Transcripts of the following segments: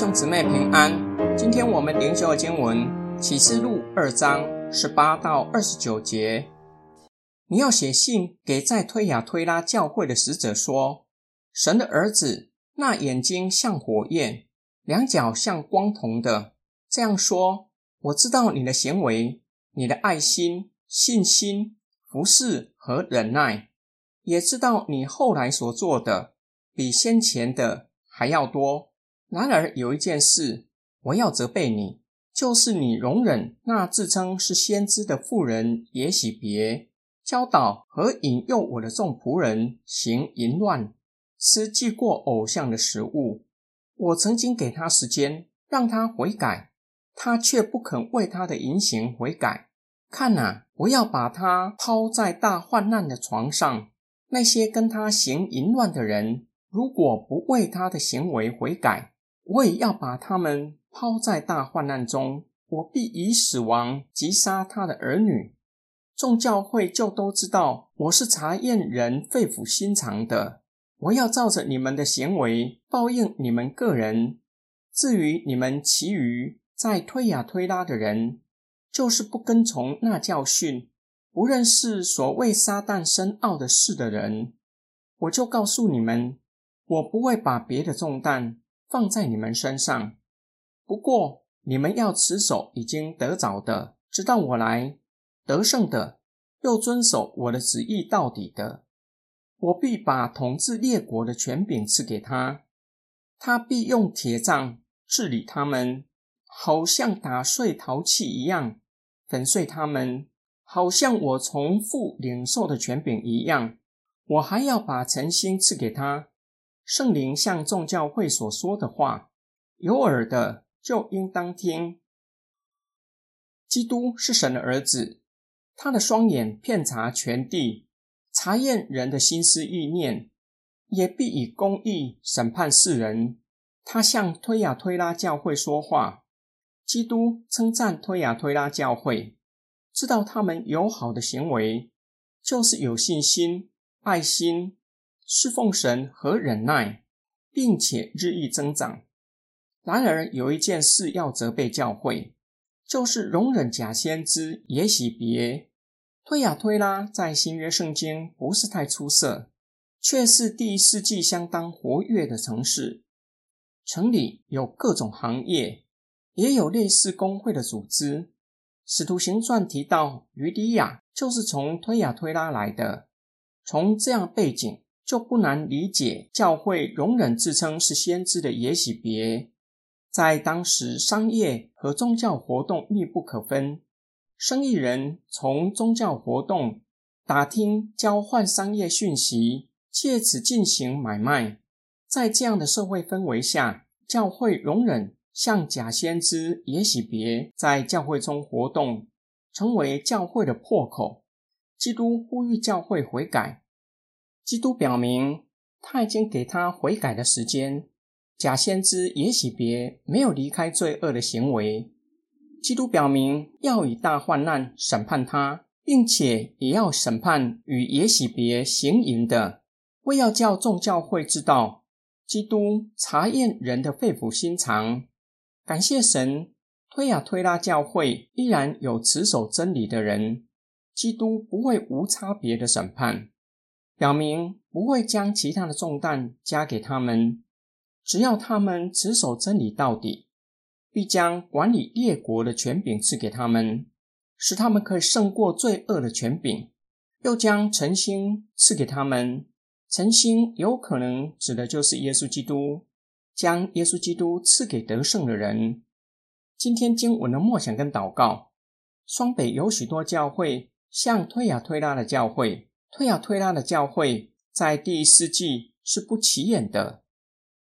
兄姊妹平安。今天我们灵修的经文启示录二章十八到二十九节。你要写信给在推雅推拉教会的使者说：神的儿子，那眼睛像火焰，两脚像光铜的，这样说：我知道你的行为，你的爱心、信心、服侍和忍耐，也知道你后来所做的比先前的还要多。然而有一件事，我要责备你，就是你容忍那自称是先知的妇人也许别教导和引诱我的众仆人行淫乱，吃祭过偶像的食物。我曾经给他时间让他悔改，他却不肯为他的淫行悔改。看呐，我要把他抛在大患难的床上。那些跟他行淫乱的人，如果不为他的行为悔改，我也要把他们抛在大患难中，我必以死亡击杀他的儿女。众教会就都知道我是查验人肺腑心肠的。我要照着你们的行为报应你们个人。至于你们其余在推呀推拉的人，就是不跟从那教训、不认识所谓撒旦深奥的事的人，我就告诉你们，我不会把别的重担。放在你们身上。不过，你们要持守已经得着的，直到我来得胜的，又遵守我的旨意到底的，我必把统治列国的权柄赐给他。他必用铁杖治理他们，好像打碎陶器一样粉碎他们，好像我从父领受的权柄一样。我还要把诚心赐给他。圣灵向众教会所说的话，有耳的就应当听。基督是神的儿子，他的双眼遍察全地，查验人的心思意念，也必以公义审判世人。他向推雅推拉教会说话，基督称赞推雅推拉教会，知道他们友好的行为，就是有信心、爱心。侍奉神和忍耐，并且日益增长。然而有一件事要责备教会，就是容忍假先知也许别。推雅推拉在新约圣经不是太出色，却是第一世纪相当活跃的城市。城里有各种行业，也有类似工会的组织。使徒行传提到，于迪亚就是从推雅推拉来的。从这样背景。就不难理解，教会容忍自称是先知的耶喜别，在当时商业和宗教活动密不可分，生意人从宗教活动打听、交换商业讯息，借此进行买卖。在这样的社会氛围下，教会容忍像假先知耶喜别在教会中活动，成为教会的破口。基督呼吁教会悔改。基督表明，他已经给他悔改的时间。假先知也许别没有离开罪恶的行为。基督表明要以大患难审判他，并且也要审判与也许别行淫的，为要叫众教会知道，基督查验人的肺腑心肠。感谢神，推亚推拉教会依然有持守真理的人，基督不会无差别的审判。表明不会将其他的重担加给他们，只要他们持守真理到底，必将管理列国的权柄赐给他们，使他们可以胜过罪恶的权柄，又将诚心赐给他们。诚心有可能指的就是耶稣基督，将耶稣基督赐给得胜的人。今天经文的默想跟祷告，双北有许多教会，像推雅推拉的教会。推亚推拉的教会在第一世纪是不起眼的，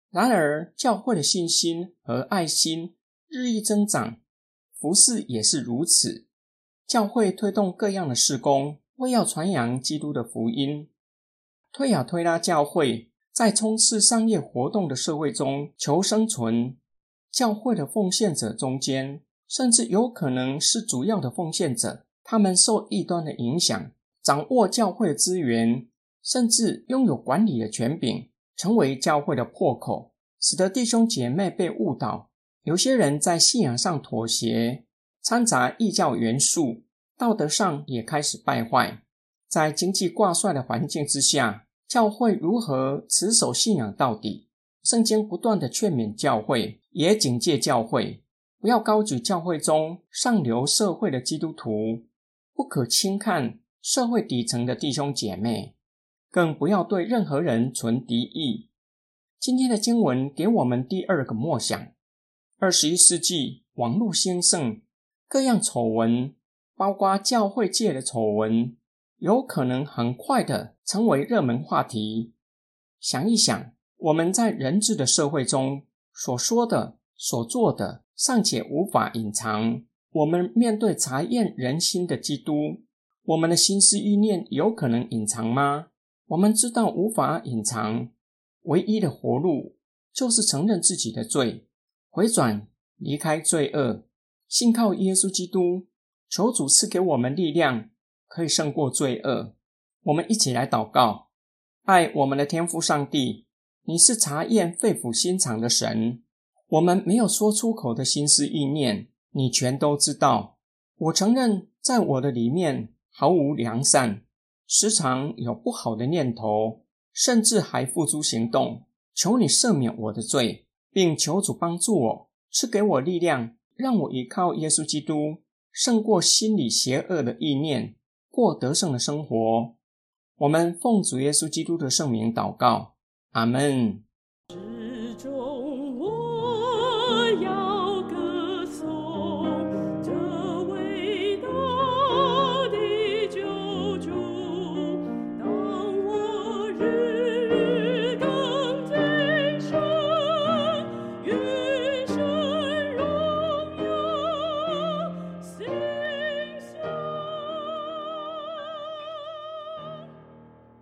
然而教会的信心和爱心日益增长，服饰也是如此。教会推动各样的事工，为要传扬基督的福音。推亚推拉教会在充斥商业活动的社会中求生存，教会的奉献者中间，甚至有可能是主要的奉献者，他们受异端的影响。掌握教会资源，甚至拥有管理的权柄，成为教会的破口，使得弟兄姐妹被误导，有些人在信仰上妥协，掺杂异教元素，道德上也开始败坏。在经济挂帅的环境之下，教会如何持守信仰到底？圣经不断的劝勉教会，也警戒教会，不要高举教会中上流社会的基督徒，不可轻看社会底层的弟兄姐妹，更不要对任何人存敌意。今天的经文给我们第二个默想：二十一世纪网络兴盛，各样丑闻，包括教会界的丑闻，有可能很快的成为热门话题。想一想。我们在人治的社会中所说的、所做的，尚且无法隐藏。我们面对查验人心的基督，我们的心思意念有可能隐藏吗？我们知道无法隐藏，唯一的活路就是承认自己的罪，回转离开罪恶，信靠耶稣基督，求主赐给我们力量，可以胜过罪恶。我们一起来祷告，爱我们的天父上帝。你是查验肺腑心肠的神，我们没有说出口的心思意念，你全都知道。我承认，在我的里面毫无良善，时常有不好的念头，甚至还付诸行动。求你赦免我的罪，并求主帮助我，赐给我力量，让我依靠耶稣基督，胜过心里邪恶的意念，过得胜的生活。我们奉主耶稣基督的圣名祷告。阿门。